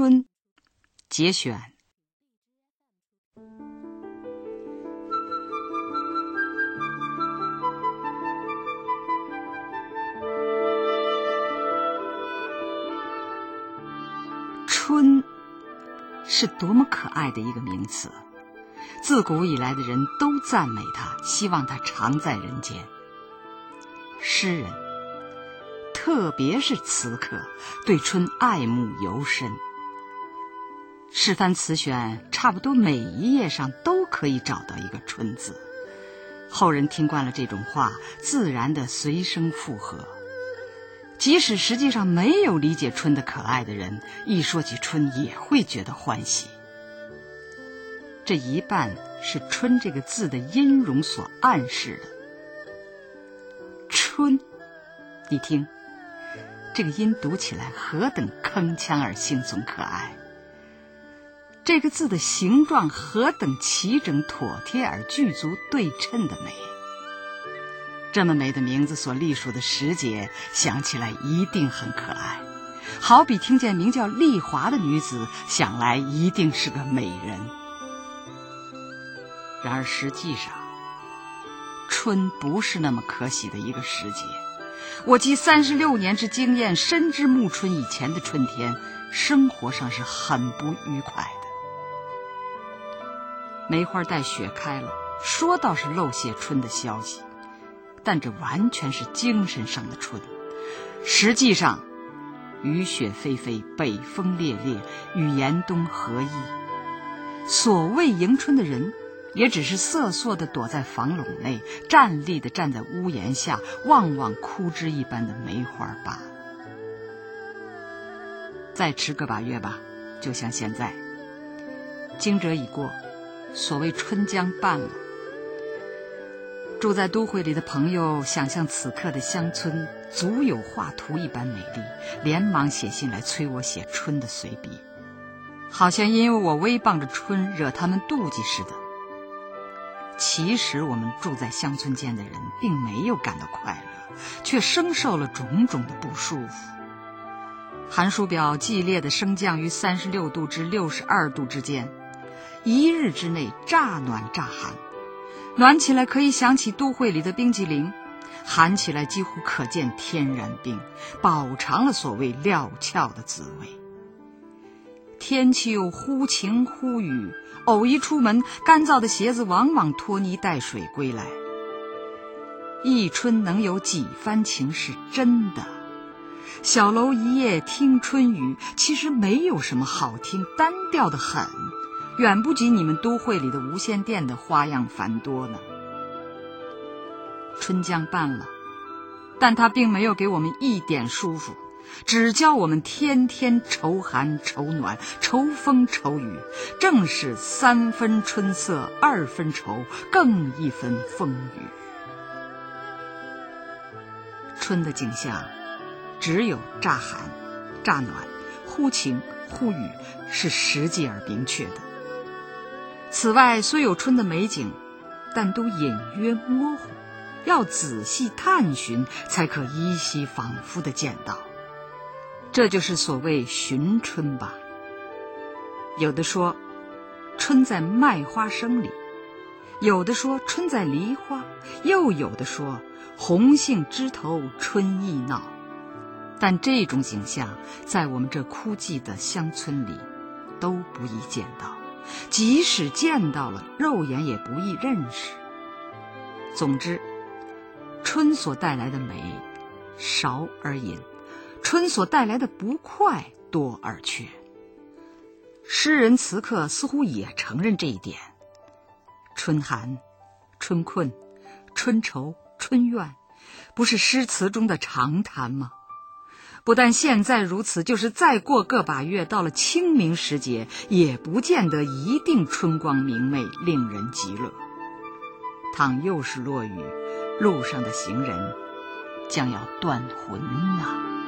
春节选。春是多么可爱的一个名词，自古以来的人都赞美它，希望它常在人间。诗人，特别是词客，对春爱慕尤深。诗番词选，差不多每一页上都可以找到一个“春”字。后人听惯了这种话，自然的随声附和。即使实际上没有理解春的可爱的人，一说起春也会觉得欢喜。这一半是“春”这个字的音容所暗示的。春，你听，这个音读起来何等铿锵而轻松可爱！这个字的形状何等齐整妥帖而具足对称的美！这么美的名字所隶属的时节，想起来一定很可爱，好比听见名叫丽华的女子，想来一定是个美人。然而实际上，春不是那么可喜的一个时节。我集三十六年之经验，深知暮春以前的春天，生活上是很不愉快的。梅花带雪开了，说倒是漏些春的消息。但这完全是精神上的春，实际上，雨雪霏霏，北风烈烈，与严冬何异？所谓迎春的人，也只是瑟缩的躲在房垄内，站立的站在屋檐下，望望枯枝一般的梅花罢了。再迟个把月吧，就像现在，惊蛰已过，所谓春将半了。住在都会里的朋友，想象此刻的乡村足有画图一般美丽，连忙写信来催我写春的随笔，好像因为我威傍着春，惹他们妒忌似的。其实我们住在乡村间的人，并没有感到快乐，却生受了种种的不舒服。寒暑表剧烈的升降于三十六度至六十二度之间，一日之内乍暖乍寒。暖起来可以想起都会里的冰激凌，寒起来几乎可见天然冰，饱尝了所谓料峭的滋味。天气又忽晴忽雨，偶一出门，干燥的鞋子往往拖泥带水归来。一春能有几番情是真的？小楼一夜听春雨，其实没有什么好听，单调的很。远不及你们都会里的无线电的花样繁多呢。春将半了，但它并没有给我们一点舒服，只教我们天天愁寒愁暖、愁风愁雨。正是三分春色，二分愁，更一分风雨。春的景象，只有乍寒、乍暖、忽晴忽雨，是实际而明确的。此外，虽有春的美景，但都隐约模糊，要仔细探寻，才可依稀仿佛的见到。这就是所谓寻春吧。有的说，春在麦花生里；有的说，春在梨花；又有的说，红杏枝头春意闹。但这种景象，在我们这枯寂的乡村里，都不易见到。即使见到了，肉眼也不易认识。总之，春所带来的美少而隐，春所带来的不快多而缺。诗人词客似乎也承认这一点。春寒、春困、春愁、春怨，不是诗词中的常谈吗？不但现在如此，就是再过个把月，到了清明时节，也不见得一定春光明媚，令人极乐。倘又是落雨，路上的行人将要断魂呐。